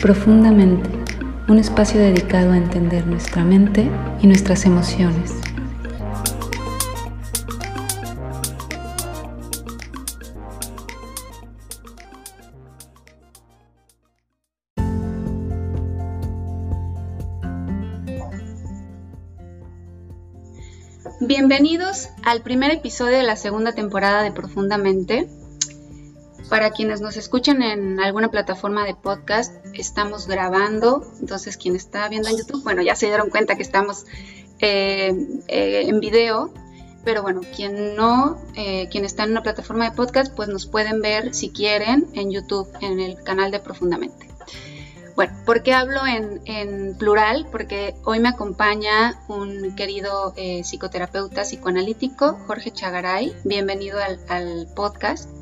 Profundamente, un espacio dedicado a entender nuestra mente y nuestras emociones. Bienvenidos al primer episodio de la segunda temporada de Profundamente. Para quienes nos escuchan en alguna plataforma de podcast, estamos grabando. Entonces, quien está viendo en YouTube, bueno, ya se dieron cuenta que estamos eh, eh, en video. Pero bueno, quien no, eh, quien está en una plataforma de podcast, pues nos pueden ver si quieren en YouTube, en el canal de Profundamente. Bueno, ¿por qué hablo en, plural? Porque hoy me acompaña un querido psicoterapeuta psicoanalítico, Jorge Chagaray. Bienvenido al podcast.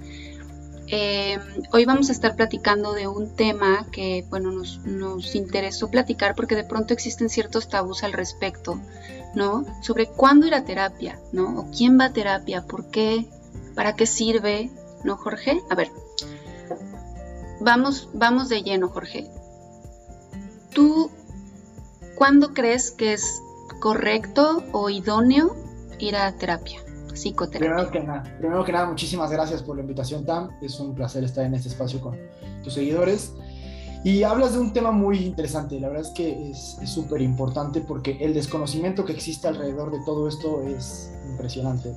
Eh, hoy vamos a estar platicando de un tema que, bueno, nos, interesó platicar porque de pronto existen ciertos tabús al respecto, ¿no? Sobre cuándo ir a terapia, ¿no? O quién va a terapia, por qué, para qué sirve, ¿no, Jorge? A ver, vamos, vamos de lleno, Jorge. ¿Tú cuándo crees que es correcto o idóneo ir a terapia? Primero que, nada, primero que nada, muchísimas gracias por la invitación, Tam. Es un placer estar en este espacio con tus seguidores. Y hablas de un tema muy interesante, la verdad es que es súper importante porque el desconocimiento que existe alrededor de todo esto es impresionante.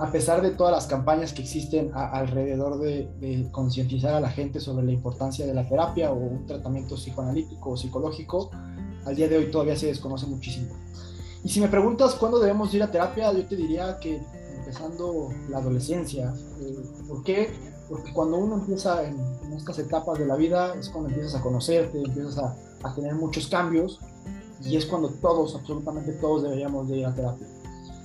A pesar de todas las campañas que existen alrededor de, de concientizar a la gente sobre la importancia de la terapia o un tratamiento psicoanalítico o psicológico, al día de hoy todavía se desconoce muchísimo. Y si me preguntas cuándo debemos ir a terapia, yo te diría que empezando la adolescencia. Eh, ¿Por qué? Porque cuando uno empieza en, estas etapas de la vida es cuando empiezas a conocerte, empiezas a, a, tener muchos cambios y es cuando todos, absolutamente todos deberíamos de ir a terapia.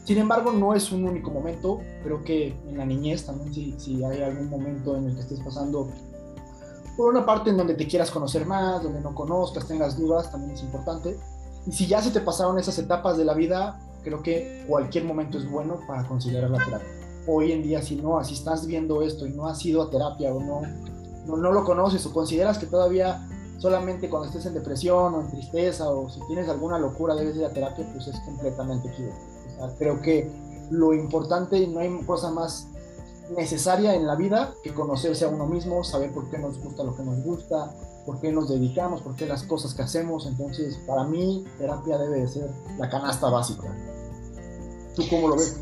Sin embargo, no es un único momento, creo que en la niñez también si, si hay algún momento en el que estés pasando por una parte en donde te quieras conocer más, donde no conozcas, tengas dudas, también es importante. Y si ya se te pasaron esas etapas de la vida, creo que cualquier momento es bueno para considerar la terapia. Hoy en día, si no, si estás viendo esto y no has ido a terapia o no, no, lo conoces o consideras que todavía solamente cuando estés en depresión o en tristeza o si tienes alguna locura debes ir a terapia, pues es completamente equivocado. creo que lo importante y no hay cosa más necesaria en la vida que conocerse a uno mismo, saber por qué nos gusta lo que nos gusta, por qué nos dedicamos, por qué las cosas que hacemos. Entonces, para mí, terapia debe de ser la canasta básica. ¿Tú cómo lo ves?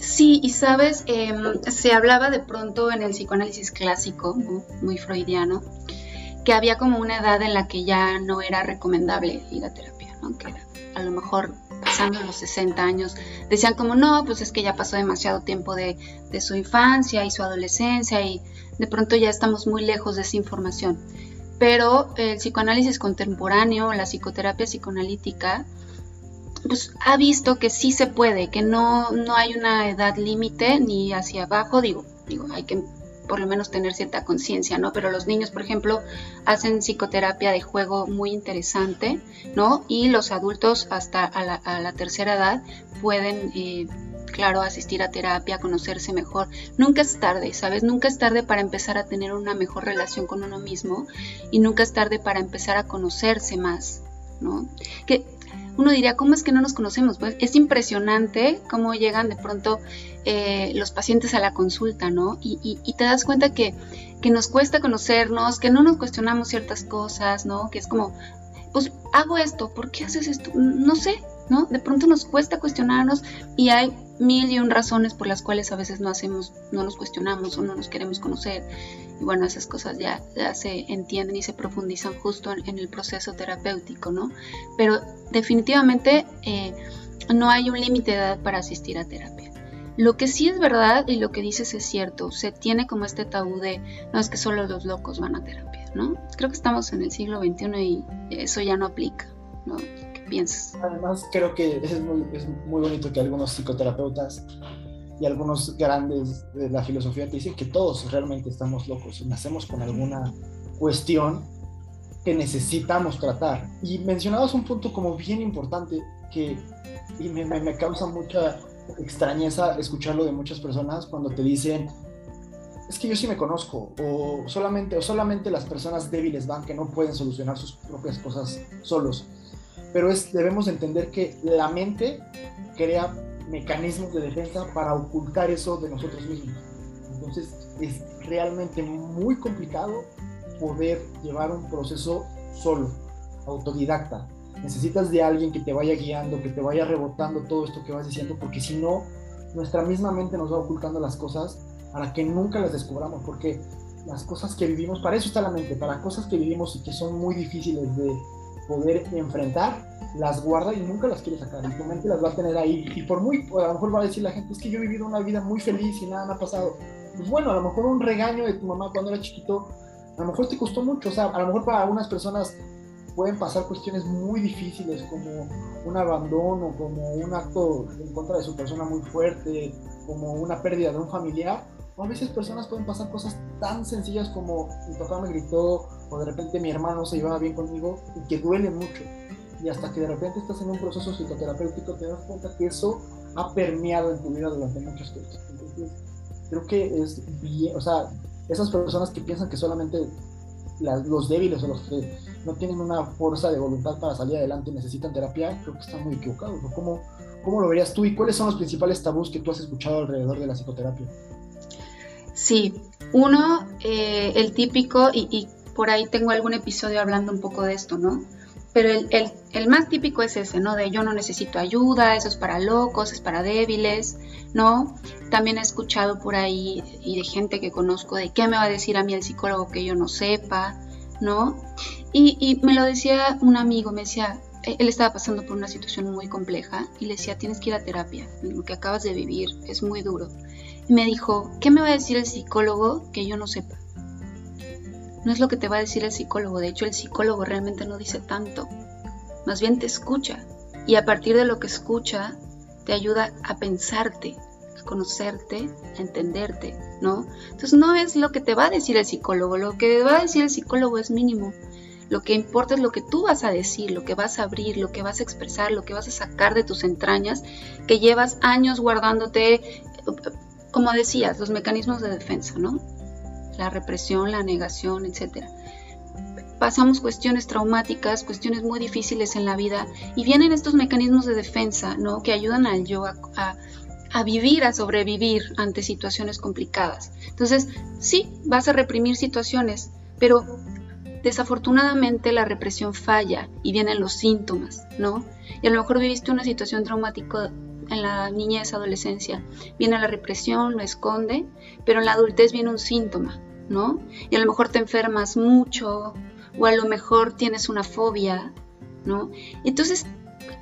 Sí, y sabes, em, se hablaba de pronto en el psicoanálisis clásico, muy freudiano, que había como una edad en la que ya no era recomendable ir a terapia, ¿no? a lo mejor pasando los 60 años decían como no, pues es que ya pasó demasiado tiempo de, de su infancia y su adolescencia y de pronto ya estamos muy lejos de esa información. Pero el psicoanálisis contemporáneo, la psicoterapia psicoanalítica, pues ha visto que sí se puede, que no, no hay una edad límite ni hacia abajo, digo, digo, hay que por lo menos tener cierta conciencia, ¿no? Pero los niños, por ejemplo, hacen psicoterapia de juego muy interesante, ¿no? Y los adultos hasta a la, tercera edad pueden, eh, claro, asistir a terapia, conocerse mejor. Nunca es tarde, ¿sabes? Nunca es tarde para empezar a tener una mejor relación con uno mismo y nunca es tarde para empezar a conocerse más, ¿no? Que uno diría, ¿cómo es que no nos conocemos? Pues es impresionante cómo llegan de pronto eh, los pacientes a la consulta, ¿no? Y, te das cuenta que, que, nos cuesta conocernos, que no nos cuestionamos ciertas cosas, ¿no? Que es como, pues hago esto, ¿por qué haces esto? No sé, ¿no? De pronto nos cuesta cuestionarnos y hay mil y un razones por las cuales a veces no hacemos, no nos cuestionamos o no nos queremos conocer. Y bueno, esas cosas ya, se entienden y se profundizan justo en, el proceso terapéutico, ¿no? Pero definitivamente eh, no hay un límite de edad para asistir a terapia. Lo que sí es verdad y lo que dices es cierto, se tiene como este tabú de, no es que solo los locos van a terapia, ¿no? Creo que estamos en el siglo XXI y eso ya no aplica, ¿no? Piensas? Además, creo que es muy, es muy bonito que algunos psicoterapeutas y algunos grandes de la filosofía te dicen que todos realmente estamos locos y nacemos con alguna cuestión que necesitamos tratar. Y mencionabas un punto como bien importante que y me, me, causa mucha extrañeza escucharlo de muchas personas cuando te dicen es que yo sí me conozco, o solamente, o solamente las personas débiles van que no pueden solucionar sus propias cosas solos. Pero es, debemos entender que la mente crea mecanismos de defensa para ocultar eso de nosotros mismos. Entonces es realmente muy complicado poder llevar un proceso solo, autodidacta. Necesitas de alguien que te vaya guiando, que te vaya rebotando todo esto que vas diciendo, porque si no, nuestra misma mente nos va ocultando las cosas para que nunca las descubramos, porque las cosas que vivimos, para eso está la mente, para cosas que vivimos y que son muy difíciles de poder enfrentar, las guarda y nunca las quiere sacar. Y tu mente las va a tener ahí. Y por muy, a lo mejor va a decir la gente, es que yo he vivido una vida muy feliz y nada me ha pasado. Pues bueno, a lo mejor un regaño de tu mamá cuando era chiquito, a lo mejor te costó mucho. O sea, a lo mejor para algunas personas pueden pasar cuestiones muy difíciles como un abandono, como un acto en contra de su persona muy fuerte, como una pérdida de un familiar. A veces personas pueden pasar cosas tan sencillas como mi papá me gritó o de repente mi hermano se llevaba bien conmigo y que duele mucho. Y hasta que de repente estás en un proceso psicoterapéutico te das cuenta que eso ha permeado en tu vida durante muchos años. Entonces, creo que es bien, o sea, esas personas que piensan que solamente los débiles o los que no tienen una fuerza de voluntad para salir adelante y necesitan terapia, creo que están muy equivocados. ¿Cómo, ¿Cómo lo verías tú y cuáles son los principales tabús que tú has escuchado alrededor de la psicoterapia? Sí, uno, eh, el típico, y, por ahí tengo algún episodio hablando un poco de esto, ¿no? Pero el, el, el, más típico es ese, ¿no? De yo no necesito ayuda, eso es para locos, es para débiles, ¿no? También he escuchado por ahí y de gente que conozco de qué me va a decir a mí el psicólogo que yo no sepa, ¿no? Y, y me lo decía un amigo, me decía, él estaba pasando por una situación muy compleja y le decía, tienes que ir a terapia, lo que acabas de vivir es muy duro. Y me dijo, ¿qué me va a decir el psicólogo que yo no sepa? No es lo que te va a decir el psicólogo, de hecho el psicólogo realmente no dice tanto, más bien te escucha y a partir de lo que escucha te ayuda a pensarte, a conocerte, a entenderte, ¿no? Entonces no es lo que te va a decir el psicólogo, lo que va a decir el psicólogo es mínimo. Lo que importa es lo que tú vas a decir, lo que vas a abrir, lo que vas a expresar, lo que vas a sacar de tus entrañas, que llevas años guardándote, como decías, los mecanismos de defensa, ¿no? la represión, la negación, etc. Pasamos cuestiones traumáticas, cuestiones muy difíciles en la vida y vienen estos mecanismos de defensa, ¿no? Que ayudan al yo a, a vivir, a sobrevivir ante situaciones complicadas. Entonces, sí, vas a reprimir situaciones, pero desafortunadamente la represión falla y vienen los síntomas, ¿no? Y a lo mejor viviste una situación traumática en la niñez, adolescencia, viene la represión, lo esconde, pero en la adultez viene un síntoma, ¿no? Y a lo mejor te enfermas mucho, o a lo mejor tienes una fobia, ¿no? Entonces,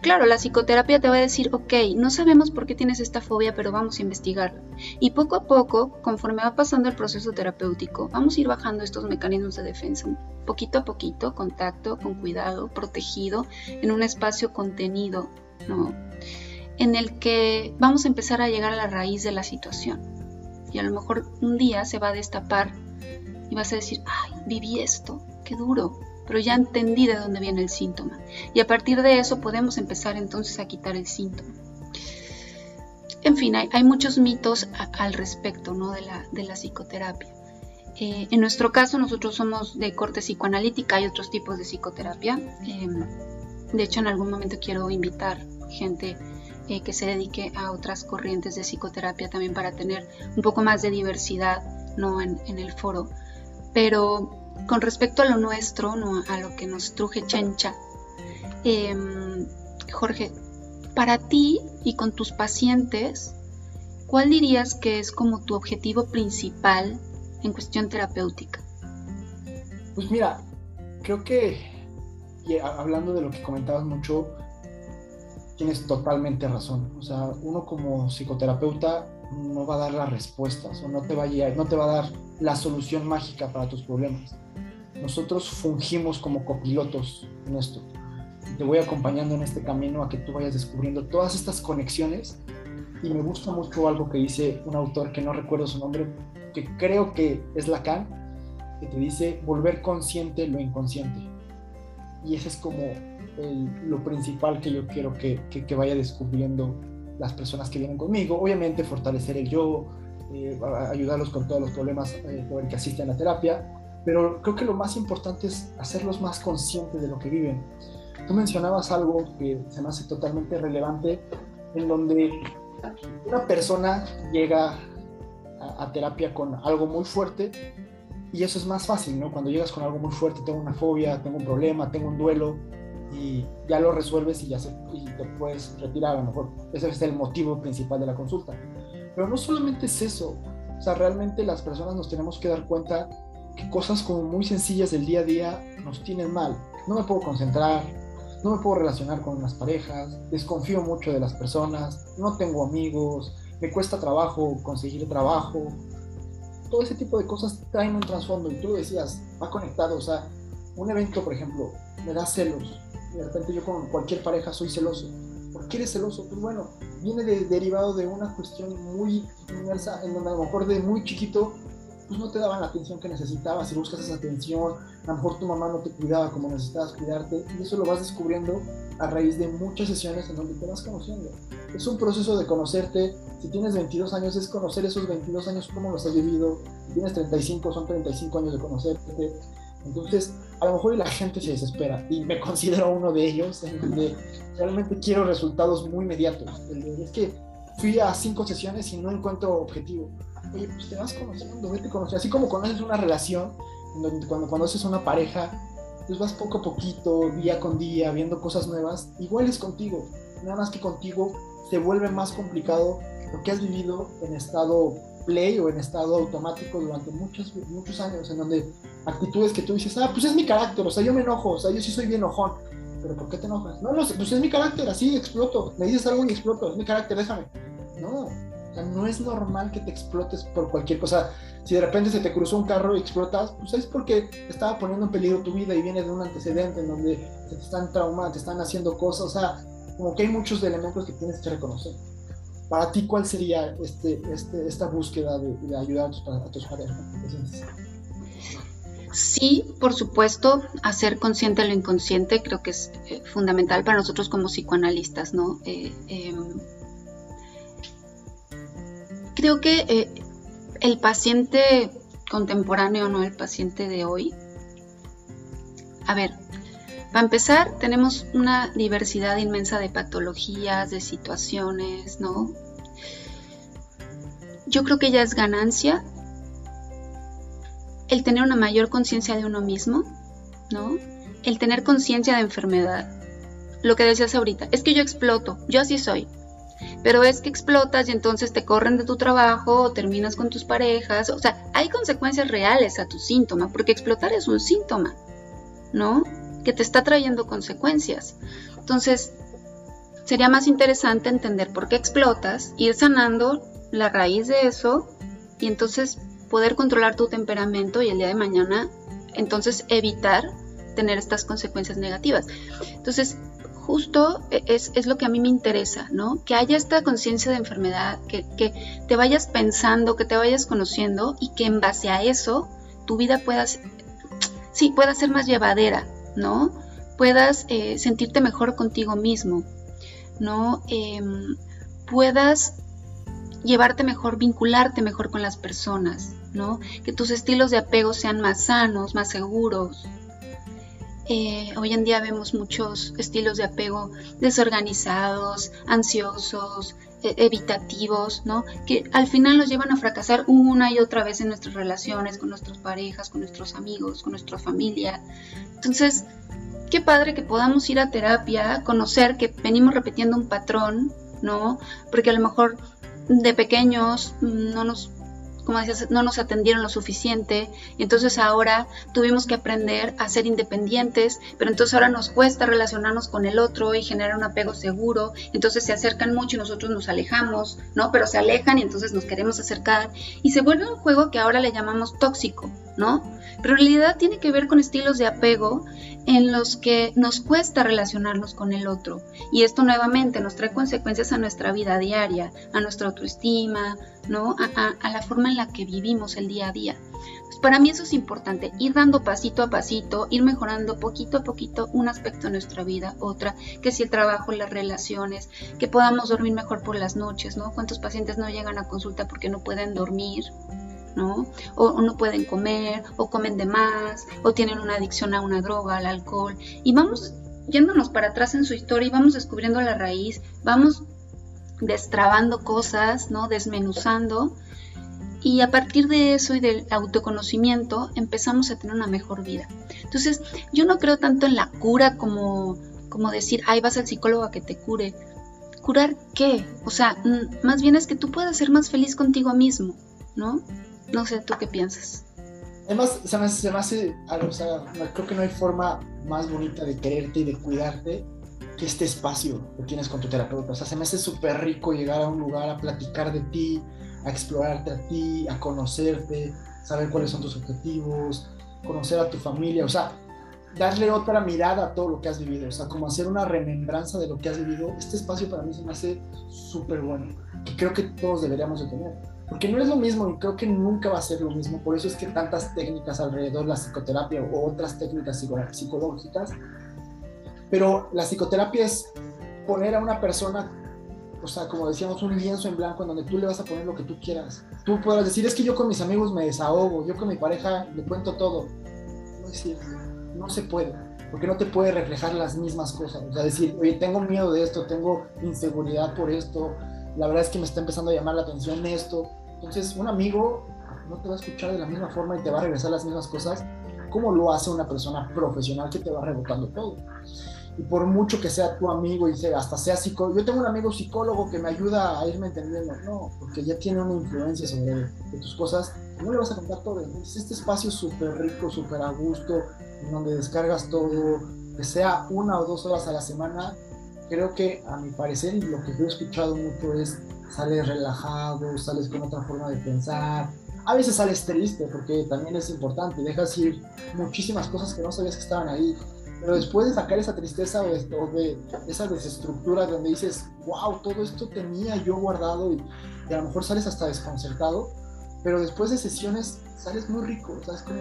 claro, la psicoterapia te va a decir, ok, no sabemos por qué tienes esta fobia, pero vamos a investigar. Y poco a poco, conforme va pasando el proceso terapéutico, vamos a ir bajando estos mecanismos de defensa, poquito a poquito, contacto, con cuidado, protegido, en un espacio contenido, ¿no? en el que vamos a empezar a llegar a la raíz de la situación. Y a lo mejor un día se va a destapar y vas a decir, ay, viví esto, qué duro, pero ya entendí de dónde viene el síntoma. Y a partir de eso podemos empezar entonces a quitar el síntoma. En fin, hay, muchos mitos al respecto ¿no? de, la, de la psicoterapia. Eh, en nuestro caso, nosotros somos de corte psicoanalítica, hay otros tipos de psicoterapia. Em, de hecho, en algún momento quiero invitar gente eh, que se dedique a otras corrientes de psicoterapia también para tener un poco más de diversidad ¿no? en, el foro. Pero con respecto a lo nuestro, ¿no? a lo que nos truje Chencha, em, Jorge, para ti y con tus pacientes, ¿cuál dirías que es como tu objetivo principal en cuestión terapéutica? Pues mira, creo que hablando de lo que comentabas mucho, tienes totalmente razón. O sea, uno como psicoterapeuta no va a dar las respuestas o no te va a, no te va a dar la solución mágica para tus problemas. Nosotros fungimos como copilotos en esto. Te voy acompañando en este camino a que tú vayas descubriendo todas estas conexiones. Y me gusta mucho algo que dice un autor que no recuerdo su nombre, que creo que es Lacan, que te dice volver consciente lo inconsciente. Y ese es como lo principal que yo quiero que, que, vaya descubriendo las personas que vienen conmigo. Obviamente fortalecer el yo, eh, ayudarlos con todos los problemas eh, por el que asisten a la terapia, pero creo que lo más importante es hacerlos más conscientes de lo que viven. Tú mencionabas algo que se me hace totalmente relevante, en donde una persona llega a, terapia con algo muy fuerte y eso es más fácil, ¿no? Cuando llegas con algo muy fuerte, tengo una fobia, tengo un problema, tengo un duelo y ya lo resuelves y ya se, y te puedes retirar a lo mejor. Ese es el motivo principal de la consulta. Pero no solamente es eso, o sea, realmente las personas nos tenemos que dar cuenta cosas como muy sencillas del día a día nos tienen mal. No me puedo concentrar, no me puedo relacionar con las parejas, desconfío mucho de las personas, no tengo amigos, me cuesta trabajo conseguir trabajo. Todo ese tipo de cosas traen un trasfondo y tú decías, va conectado, o sea, un evento, por ejemplo, me da celos. De repente yo con cualquier pareja soy celoso. ¿Por qué eres celoso? Pues bueno, viene derivado de una cuestión muy inmersa en donde a lo mejor de muy chiquito pues no te daban la atención que necesitabas, si buscas esa atención, a lo mejor tu mamá no te cuidaba como necesitabas cuidarte, y eso lo vas descubriendo a raíz de muchas sesiones en donde te vas conociendo. Es un proceso de conocerte, si tienes 22 años es conocer esos 22 años, cómo los has vivido, si tienes 35 son 35 años de conocerte, entonces a lo mejor la gente se desespera, y me considero uno de ellos, en donde realmente quiero resultados muy inmediatos, es que fui a cinco sesiones y no encuentro objetivo oye, pues te vas conociendo, vete conociendo. Así como conoces una relación, cuando conoces una pareja, pues vas poco a poquito, día con día, viendo cosas nuevas. Igual es contigo, nada más que contigo se vuelve más complicado porque has vivido en estado play o en estado automático durante muchos, muchos años, en donde actitudes que tú dices, ah, pues es mi carácter, o sea, yo me enojo, o sea, yo sí soy bien enojón, pero ¿por qué te enojas? No, no, pues es mi carácter, así exploto, me dices algo y exploto, es mi carácter, déjame. No, o sea, no es normal que te explotes por cualquier cosa. Si de repente se te cruzó un carro y explotas, pues es porque estaba poniendo en peligro tu vida y viene de un antecedente en donde te están traumando, te están haciendo cosas. O sea, como que hay muchos elementos que tienes que reconocer. Para ti, ¿cuál sería este, este, esta búsqueda de, ayudar a tus, parejas? Sí, por supuesto, hacer consciente lo inconsciente creo que es eh, fundamental para nosotros como psicoanalistas, ¿no? Eh, em, creo que eh, el paciente contemporáneo, no el paciente de hoy, a ver, para empezar, tenemos una diversidad inmensa de patologías, de situaciones, ¿no? Yo creo que ya es ganancia el tener una mayor conciencia de uno mismo, ¿no? El tener conciencia de enfermedad. Lo que decías ahorita, es que yo exploto, yo así soy, pero es que explotas y entonces te corren de tu trabajo o terminas con tus parejas. O sea, hay consecuencias reales a tu síntoma, porque explotar es un síntoma, ¿no? Que te está trayendo consecuencias. Entonces, sería más interesante entender por qué explotas, ir sanando la raíz de eso y entonces poder controlar tu temperamento y el día de mañana, entonces evitar tener estas consecuencias negativas. Entonces, justo e, es, lo que a mí me interesa, ¿no? Que haya esta conciencia de enfermedad, que, te vayas pensando, que te vayas conociendo y que en base a eso tu vida pueda, sí, pueda ser más llevadera, ¿no? Puedas eh, sentirte mejor contigo mismo, ¿no? Em, puedas llevarte mejor, vincularte mejor con las personas, ¿no? Que tus estilos de apego sean más sanos, más seguros, eh, hoy en día vemos muchos estilos de apego desorganizados, ansiosos, e, evitativos, ¿no? Que al final nos llevan a fracasar una y otra vez en nuestras relaciones, con nuestras parejas, con nuestros amigos, con nuestra familia. Entonces, qué padre que podamos ir a terapia, conocer que venimos repitiendo un patrón, ¿no? Porque a lo mejor de pequeños no nos como decías, no nos atendieron lo suficiente entonces ahora tuvimos que aprender a ser independientes, pero entonces ahora nos cuesta relacionarnos con el otro y generar un apego seguro, entonces se acercan mucho y nosotros nos alejamos, ¿no? Pero se alejan y entonces nos queremos acercar y se vuelve un juego que ahora le llamamos tóxico, ¿no? Pero en realidad tiene que ver con estilos de apego en los que nos cuesta relacionarnos con el otro. Y esto nuevamente nos trae consecuencias a nuestra vida diaria, a nuestra autoestima, ¿no? A, la forma en la que vivimos el día a día. Pues para mí eso es importante, ir dando pasito a pasito, ir mejorando poquito a poquito un aspecto de nuestra vida, otra, que si el trabajo, las relaciones, que podamos dormir mejor por las noches, ¿no? ¿Cuántos pacientes no llegan a consulta porque no pueden dormir? ¿No? O, no pueden comer, o comen de más, o tienen una adicción a una droga, al alcohol. Y vamos yéndonos para atrás en su historia y vamos descubriendo la raíz, vamos destrabando cosas, ¿no? Desmenuzando. Y a partir de eso y del autoconocimiento empezamos a tener una mejor vida. Entonces, yo no creo tanto en la cura como, como decir, ay, vas al psicólogo a que te cure. ¿Curar qué? O sea, más bien es que tú puedas ser más feliz contigo mismo, ¿no? No sé, ¿tú qué piensas? Además, se me, se me hace o sea, creo que no hay forma más bonita de quererte y de cuidarte que este espacio que tienes con tu terapeuta. O sea, se me hace súper rico llegar a un lugar a platicar de ti, a explorarte a ti, a conocerte, saber cuáles son tus objetivos, conocer a tu familia, o sea, darle otra mirada a todo lo que has vivido, o sea, como hacer una remembranza de lo que has vivido. Este espacio para mí se me hace súper bueno, que creo que todos deberíamos de tener porque no es lo mismo y creo que nunca va a ser lo mismo. Por eso es que tantas técnicas alrededor de la psicoterapia o otras técnicas psicológicas. Pero la psicoterapia es poner a una persona, o sea, como decíamos, un lienzo en blanco en donde tú le vas a poner lo que tú quieras. Tú podrás decir, es que yo con mis amigos me desahogo, yo con mi pareja le cuento todo. No es cierto, no se puede, porque no te puede reflejar las mismas cosas. O sea, decir, oye, tengo miedo de esto, tengo inseguridad por esto, la verdad es que me está empezando a llamar la atención esto entonces, un amigo no te va a escuchar de la misma forma y te va a regresar las mismas cosas como lo hace una persona profesional que te va rebotando todo. Y por mucho que sea tu amigo y sea, hasta sea psicólogo, yo tengo un amigo psicólogo que me ayuda a irme entendiendo, no, porque ya tiene una influencia sobre tus cosas, no le vas a contar todo. Este espacio súper rico, súper a gusto, en donde descargas todo, que sea una o dos horas a la semana, creo que a mi parecer y lo que yo he escuchado mucho es sales relajado, sales con otra forma de pensar. A veces sales triste porque también es importante, dejas ir muchísimas cosas que no sabías que estaban ahí. Pero después de sacar esa tristeza o de, esa desestructura donde dices, wow, todo esto tenía yo guardado y, a lo mejor sales hasta desconcertado, pero después de sesiones sales muy rico, o sea, es como,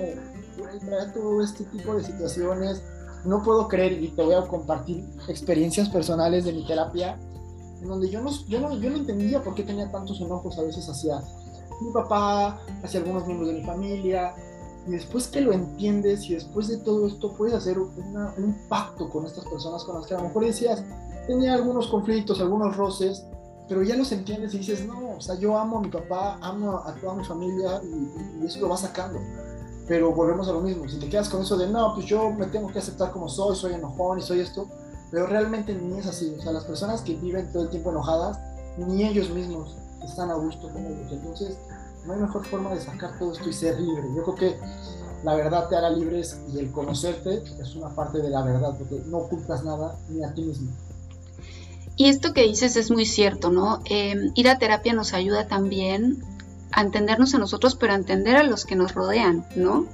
todo este tipo de situaciones, no puedo creer y te voy a compartir experiencias personales de mi terapia en donde yo no, yo, no, yo no entendía por qué tenía tantos enojos a veces hacia mi papá, hacia algunos miembros de mi familia. Y después que lo entiendes y después de todo esto puedes hacer un pacto con estas personas con las que a lo mejor decías, tenía algunos conflictos, algunos roces, pero ya los entiendes y dices, no, o sea, yo amo a mi papá, amo a toda mi familia y, y eso lo va sacando. Pero volvemos a lo mismo, si te quedas con eso de, no, pues yo me tengo que aceptar como soy, soy enojón y soy esto, pero realmente ni es así. O sea, las personas que viven todo el tiempo enojadas, ni ellos mismos están a gusto con ellos. Entonces, no hay mejor forma de sacar todo esto y ser libre. Yo creo que la verdad te hará libres y el conocerte es una parte de la verdad, porque no ocultas nada ni a ti mismo. Y esto que dices es muy cierto, ¿no? Em, ir a terapia nos ayuda también a entendernos a nosotros, pero a entender a los que nos rodean, ¿no?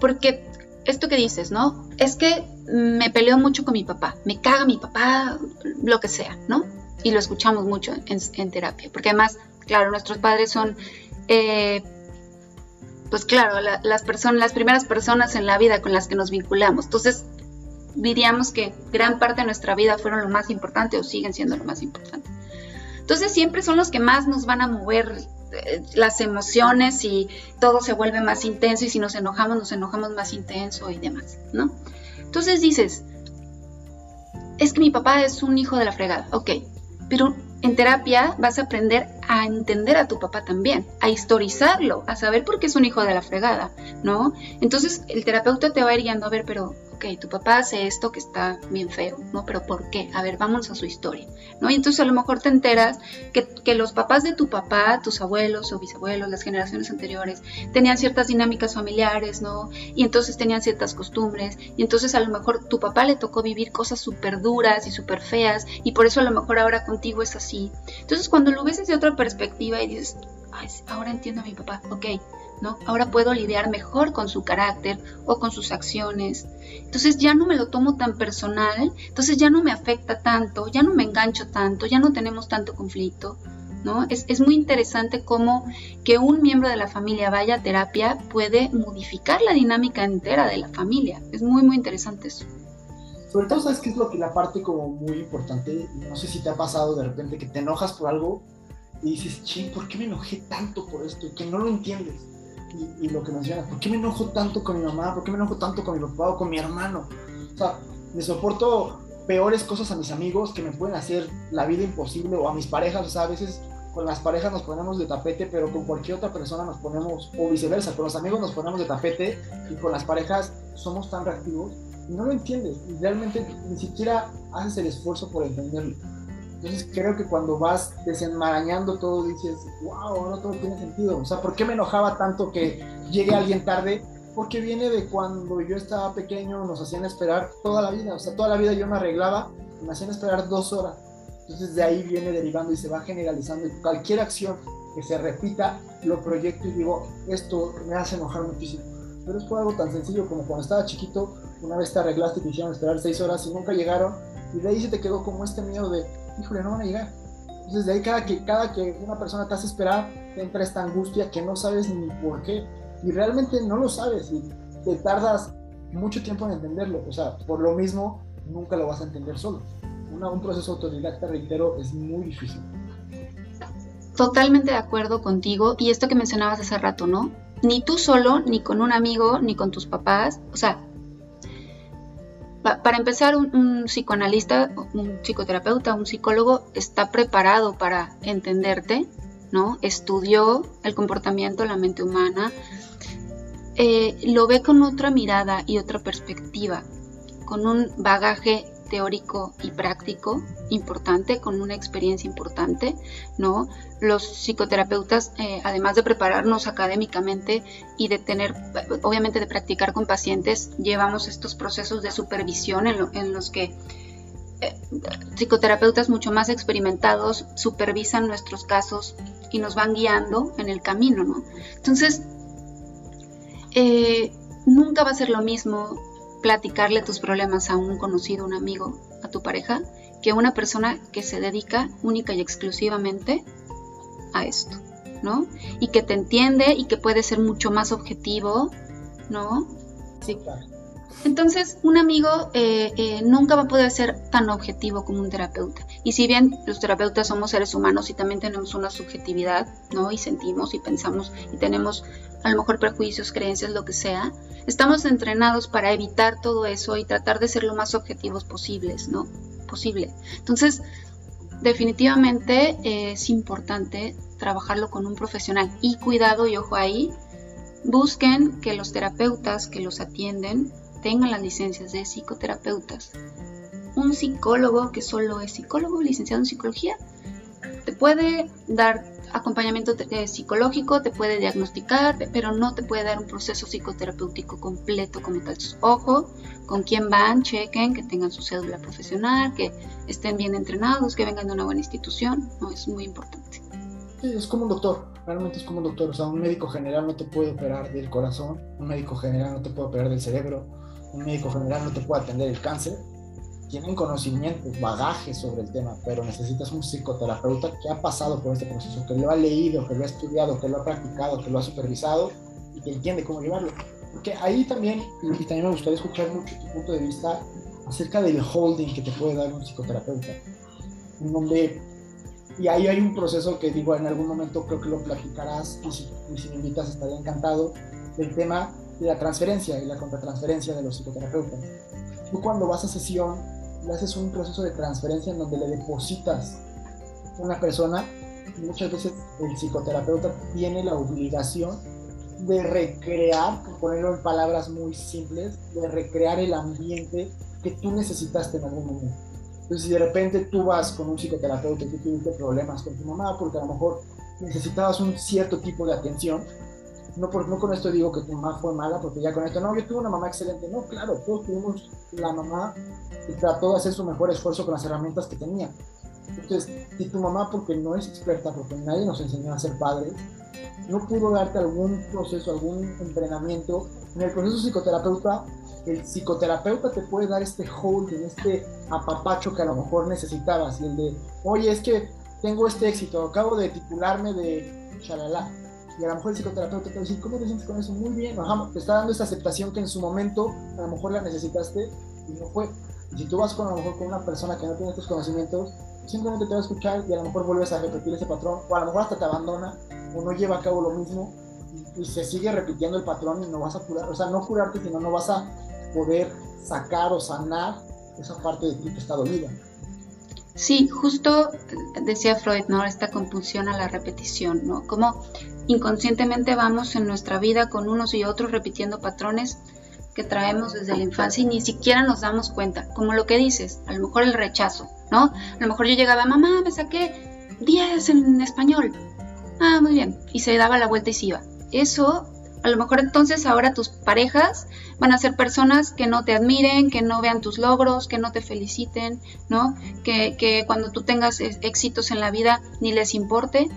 Porque esto que dices, ¿no? Es que me peleo mucho con mi papá, me caga mi papá, lo que sea, ¿no? Y lo escuchamos mucho en, terapia, porque además, claro, nuestros padres son, eh, pues claro, las personas, las primeras personas en la vida con las que nos vinculamos. Entonces, diríamos que gran parte de nuestra vida fueron lo más importante o siguen siendo lo más importante. Entonces, siempre son los que más nos van a mover las emociones y todo se vuelve más intenso y si nos enojamos, nos enojamos más intenso y demás, ¿no? Entonces dices, es que mi papá es un hijo de la fregada, ok, pero en terapia vas a aprender a entender a tu papá también, a historizarlo, a saber por qué es un hijo de la fregada, ¿no? Entonces el terapeuta te va a ir guiando a ver, pero ok, tu papá hace esto que está bien feo, ¿no? Pero ¿por qué? A ver, vamos a su historia, ¿no? Y entonces a lo mejor te enteras que, los papás de tu papá, tus abuelos o bisabuelos, las generaciones anteriores, tenían ciertas dinámicas familiares, ¿no? Y entonces tenían ciertas costumbres, y entonces a lo mejor tu papá le tocó vivir cosas súper duras y súper feas, y por eso a lo mejor ahora contigo es así. Entonces cuando lo ves desde otra perspectiva y dices, Ay, ahora entiendo a mi papá, ok, Ahora puedo lidiar mejor con su carácter o con sus acciones. Entonces ya no me lo tomo tan personal, entonces ya no me afecta tanto, ya no me engancho tanto, ya no tenemos tanto conflicto. Es, muy interesante cómo que un miembro de la familia vaya a terapia puede modificar la dinámica entera de la familia. Es muy, muy interesante eso. Sobre todo, ¿sabes qué es lo que la parte como muy importante? No sé si te ha pasado de repente que te enojas por algo y dices, ching, ¿por qué me enojé tanto por esto? Que no lo entiendes. Y, lo que mencionas, ¿por qué me enojo tanto con mi mamá? ¿Por qué me enojo tanto con mi papá o con mi hermano? O sea, me soporto peores cosas a mis amigos que me pueden hacer la vida imposible o a mis parejas, o sea, a veces con las parejas nos ponemos de tapete, pero con cualquier otra persona nos ponemos, o viceversa, con los amigos nos ponemos de tapete y con las parejas somos tan reactivos y no lo entiendes, realmente ni siquiera haces el esfuerzo por entenderlo. Entonces creo que cuando vas desenmarañando todo dices, wow, no todo tiene sentido. O sea, ¿por qué me enojaba tanto que llegue alguien tarde? Porque viene de cuando yo estaba pequeño, nos hacían esperar toda la vida. O sea, toda la vida yo me arreglaba me hacían esperar dos horas. Entonces de ahí viene derivando y se va generalizando. Y cualquier acción que se repita, lo proyecto y digo, esto me hace enojar muchísimo. Pero es por algo tan sencillo como cuando estaba chiquito, una vez te arreglaste y te hicieron esperar seis horas y nunca llegaron. Y de ahí se te quedó como este miedo de, híjole, no van a llegar. Entonces de ahí cada que, cada que una persona te hace esperar, te entra esta angustia que no sabes ni por qué. Y realmente no lo sabes y te tardas mucho tiempo en entenderlo. O sea, por lo mismo, nunca lo vas a entender solo. Una, un proceso autodidacta, reitero, es muy difícil. Totalmente de acuerdo contigo. Y esto que mencionabas hace rato, ¿no? Ni tú solo, ni con un amigo, ni con tus papás. O sea, para empezar, un, psicoanalista, un psicoterapeuta, un psicólogo está preparado para entenderte, ¿no? Estudió el comportamiento, la mente humana, eh, lo ve con otra mirada y otra perspectiva, con un bagaje teórico y práctico importante, con una experiencia importante, ¿no? Los psicoterapeutas, eh, además de prepararnos académicamente y de tener, obviamente de practicar con pacientes, llevamos estos procesos de supervisión en, los que eh, psicoterapeutas mucho más experimentados supervisan nuestros casos y nos van guiando en el camino, ¿no? Entonces, eh, nunca va a ser lo mismo platicarle tus problemas a un conocido, un amigo, a tu pareja, que una persona que se dedica única y exclusivamente a esto, ¿no? Y que te entiende y que puede ser mucho más objetivo, ¿no? Sí. Entonces, un amigo eh, eh, nunca va a poder ser tan objetivo como un terapeuta. Y si bien los terapeutas somos seres humanos y también tenemos una subjetividad, ¿no? Y sentimos y pensamos y tenemos a lo mejor prejuicios, creencias, lo que sea, estamos entrenados para evitar todo eso y tratar de ser lo más objetivos posibles, ¿no? Posible. Entonces, definitivamente eh, es importante trabajarlo con un profesional y cuidado y ojo ahí, busquen que los terapeutas que los atienden tengan las licencias de psicoterapeutas. Un psicólogo que solo es psicólogo, licenciado en psicología, te puede dar acompañamiento psicológico, te puede diagnosticar, pero no te puede dar un proceso psicoterapéutico completo como tal. Ojo, con quién van, chequen, que tengan su cédula profesional, que estén bien entrenados, que vengan de una buena institución, no es muy importante. Sí, es como un doctor, realmente es como un doctor, o sea, un médico general no te puede operar del corazón, un médico general no te puede operar del cerebro, un médico general no te puede atender el cáncer, tienen conocimiento, bagaje sobre el tema, pero necesitas un psicoterapeuta que ha pasado por este proceso, que lo ha leído, que lo ha estudiado, que lo ha practicado, que lo ha supervisado y que entiende cómo llevarlo. Porque ahí también, y también me gustaría escuchar mucho tu punto de vista acerca del holding que te puede dar un psicoterapeuta, donde, y ahí hay un proceso que digo, en algún momento creo que lo platicarás, y si, me invitas estaría encantado, del tema la transferencia y la contratransferencia de los psicoterapeutas. Tú cuando vas a sesión le haces un proceso de transferencia en donde le depositas a una persona y muchas veces el psicoterapeuta tiene la obligación de recrear, por ponerlo en palabras muy simples, de recrear el ambiente que tú necesitaste en algún momento. Entonces, si de repente tú vas con un psicoterapeuta y tú tuviste problemas con tu mamá porque a lo mejor necesitabas un cierto tipo de atención, no, por, no con esto digo que tu mamá fue mala, porque ya con esto, no, yo tuve una mamá excelente. No, claro, todos tuvimos la mamá que trató de hacer su mejor esfuerzo con las herramientas que tenía. Entonces, si tu mamá, porque no es experta, porque nadie nos enseñó a ser padres, no pudo darte algún proceso, algún entrenamiento, en el proceso psicoterapeuta, el psicoterapeuta te puede dar este holding, este apapacho que a lo mejor necesitabas, y el de, oye, es que tengo este éxito, acabo de titularme de shalala. Y a lo mejor el psicoterapeuta te va a decir, ¿cómo te sientes con eso? Muy bien, te está dando esa aceptación que en su momento a lo mejor la necesitaste y no fue. Y si tú vas con a lo mejor con una persona que no tiene estos conocimientos, simplemente te va a escuchar y a lo mejor vuelves a repetir ese patrón, o a lo mejor hasta te abandona, o no lleva a cabo lo mismo, y, se sigue repitiendo el patrón y no vas a curar, o sea, no curarte, sino no vas a poder sacar o sanar esa parte de ti que está dolida. Sí, justo decía Freud, ¿no? Esta compulsión a la repetición, ¿no? Como inconscientemente vamos en nuestra vida con unos y otros repitiendo patrones que traemos desde la infancia y ni siquiera nos damos cuenta, como lo que dices, a lo mejor el rechazo, ¿no? A lo mejor yo llegaba, mamá, me saqué 10 en español. Ah, muy bien. Y se daba la vuelta y se iba. Eso a lo mejor entonces ahora tus parejas van a ser personas que no te admiren, que no vean tus logros, que no te feliciten, ¿no? Que, que cuando tú tengas éxitos en la vida ni les importe.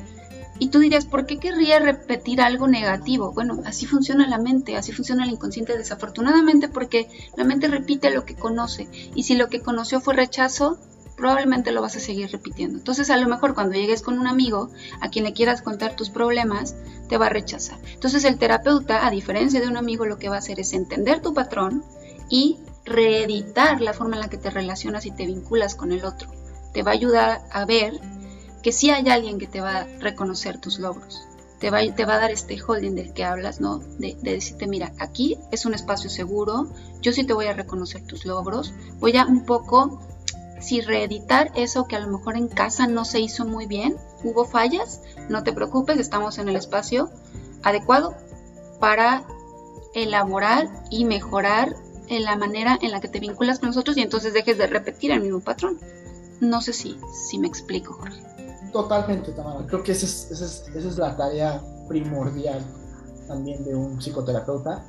Y tú dirías, ¿por qué querría repetir algo negativo? Bueno, así funciona la mente, así funciona el inconsciente desafortunadamente porque la mente repite lo que conoce. Y si lo que conoció fue rechazo, probablemente lo vas a seguir repitiendo. Entonces, a lo mejor cuando llegues con un amigo a quien le quieras contar tus problemas, te va a rechazar. Entonces, el terapeuta, a diferencia de un amigo, lo que va a hacer es entender tu patrón y reeditar la forma en la que te relacionas y te vinculas con el otro. Te va a ayudar a ver que sí hay alguien que te va a reconocer tus logros. Te va, te va a dar este holding del que hablas, ¿no? De, de decirte, mira, aquí es un espacio seguro, yo sí te voy a reconocer tus logros, voy a un poco si reeditar eso que a lo mejor en casa no se hizo muy bien, hubo fallas, no te preocupes, estamos en el espacio adecuado para elaborar y mejorar en la manera en la que te vinculas con nosotros y entonces dejes de repetir el mismo patrón. No sé si, si me explico, Jorge. Totalmente, Tamara. Creo que esa es, la tarea primordial también de un psicoterapeuta.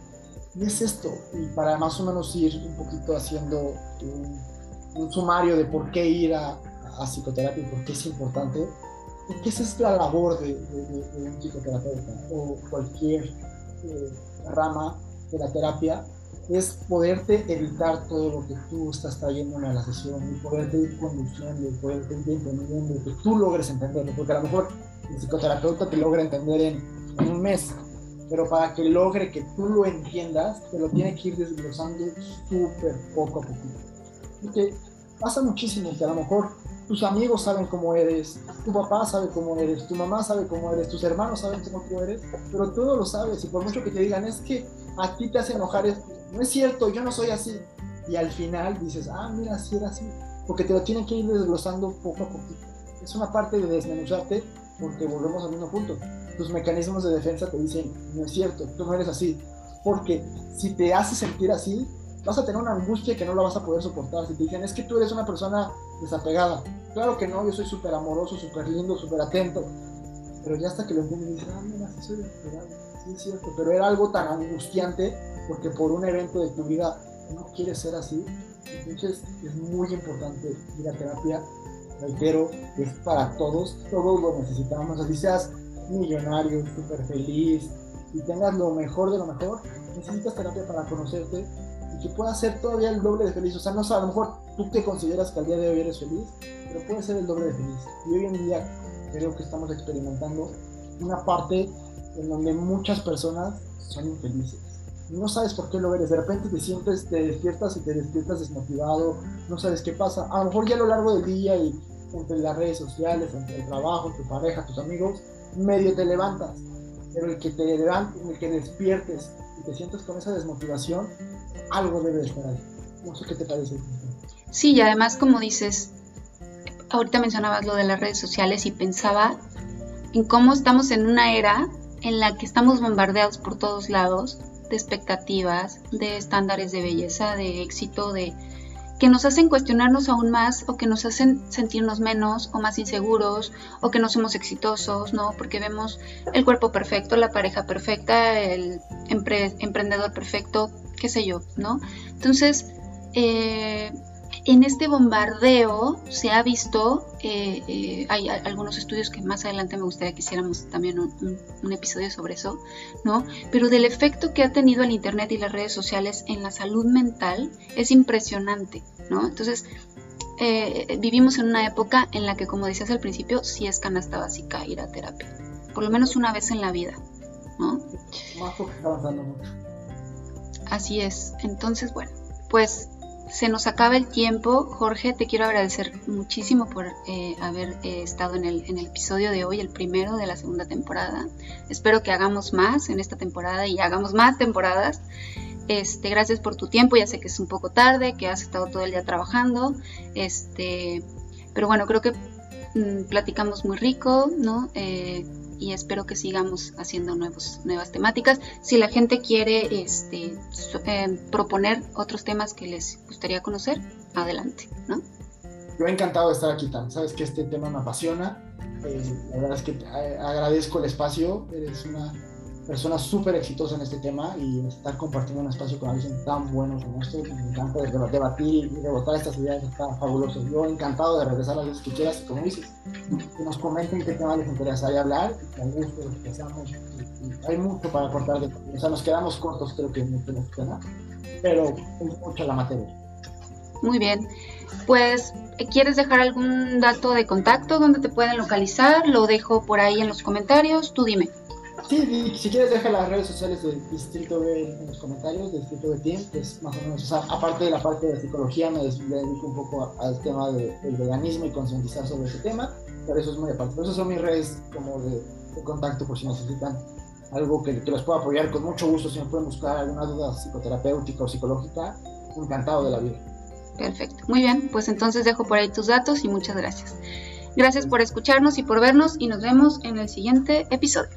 Y es esto, y para más o menos ir un poquito haciendo un sumario de por qué ir a, psicoterapia y por qué es importante, porque esa es la labor de, un psicoterapeuta o cualquier eh, rama de la terapia, es poderte evitar todo lo que tú estás trayendo en la sesión y poderte ir conduciendo y poderte ir entendiendo, que tú logres entenderlo, porque a lo mejor el psicoterapeuta te logra entender en, un mes, pero para que logre que tú lo entiendas, te lo tiene que ir desglosando súper poco a poco porque pasa muchísimo que a lo mejor tus amigos saben cómo eres, tu papá sabe cómo eres, tu mamá sabe cómo eres, tus hermanos saben cómo tú eres, pero tú no lo sabes y por mucho que te digan es que a ti te hace enojar esto, no es cierto, yo no soy así. Y al final dices, ah, mira, sí era así, porque te lo tienen que ir desglosando poco a poquito. Es una parte de desmenuzarte porque volvemos al mismo punto. Tus mecanismos de defensa te dicen, no es cierto, tú no eres así. Porque si te hace sentir así, vas a tener una angustia que no la vas a poder soportar. Si te dicen, es que tú eres una persona desapegada. Claro que no, yo soy súper amoroso, súper lindo, súper atento. Pero ya hasta que lo entiendes, dices, ah, mira, sí soy desapegado. Sí, es cierto. Pero era algo tan angustiante porque por un evento de tu vida no quieres ser así. Entonces es muy importante ir a terapia. Reitero, es para todos. Todos lo necesitamos. Así seas millonario, súper feliz y tengas lo mejor de lo mejor, necesitas terapia para conocerte que pueda ser todavía el doble de feliz. O sea, no sé, a lo mejor tú te consideras que al día de hoy eres feliz, pero puede ser el doble de feliz. Y hoy en día creo que estamos experimentando una parte en donde muchas personas son infelices. No sabes por qué lo eres. De repente te sientes, te despiertas y te despiertas desmotivado, no sabes qué pasa. A lo mejor ya a lo largo del día y entre las redes sociales, entre el trabajo, tu pareja, tus amigos, medio te levantas. Pero el que te levantes, el que despiertes y te sientes con esa desmotivación, algo debe estar ahí. No sé qué te parece. Sí, y además como dices, ahorita mencionabas lo de las redes sociales y pensaba en cómo estamos en una era en la que estamos bombardeados por todos lados de expectativas, de estándares de belleza, de éxito, de que nos hacen cuestionarnos aún más o que nos hacen sentirnos menos o más inseguros o que no somos exitosos, ¿no? Porque vemos el cuerpo perfecto, la pareja perfecta, el emprendedor perfecto, qué sé yo, ¿no? Entonces, eh, en este bombardeo se ha visto, eh, eh, hay algunos estudios que más adelante me gustaría que hiciéramos también un, episodio sobre eso, ¿no? Pero del efecto que ha tenido el Internet y las redes sociales en la salud mental es impresionante, ¿no? Entonces, eh, vivimos en una época en la que, como decías al principio, sí es canasta básica ir a terapia. Por lo menos una vez en la vida, ¿no? Así es. Entonces, bueno, pues se nos acaba el tiempo. Jorge, te quiero agradecer muchísimo por eh, haber eh, estado en el, en el, episodio de hoy, el primero de la segunda temporada. Espero que hagamos más en esta temporada y hagamos más temporadas. Este, gracias por tu tiempo, ya sé que es un poco tarde, que has estado todo el día trabajando, este, pero bueno, creo que platicamos muy rico, ¿no? Eh, y espero que sigamos haciendo nuevos, nuevas temáticas. Si la gente quiere este, eh, proponer otros temas que les gustaría conocer, adelante, ¿no? Yo he encantado de estar aquí, Tan. Sabes que este tema me apasiona. Eh, la verdad es que agradezco el espacio. Eres una persona súper exitosa en este tema y estar compartiendo un espacio con alguien tan bueno como este, me encanta debatir y rebotar estas ideas, está fabuloso. Yo encantado de regresar a las que quieras, como dices, que nos comenten qué tema les interesaría hablar, con gusto empezamos. Hay mucho para cortar de o sea, nos quedamos cortos, creo que no tenemos pena, pero es mucha la materia. Muy bien. Pues, ¿quieres dejar algún dato de contacto donde te pueden localizar? Lo dejo por ahí en los comentarios. Tú dime. Sí, si quieres deja las redes sociales del Distrito B en los comentarios, del Distrito B Team, que es más o menos, o sea, aparte de la parte de psicología, me dedico un poco al tema del veganismo y concientizar sobre ese tema, pero eso es muy aparte. Pero esas son mis redes como de, contacto por si necesitan algo que, que, los pueda apoyar con mucho gusto, si me pueden buscar alguna duda psicoterapéutica o psicológica, encantado de la vida. Perfecto, muy bien, pues entonces dejo por ahí tus datos y muchas gracias. Gracias por escucharnos y por vernos y nos vemos en el siguiente episodio.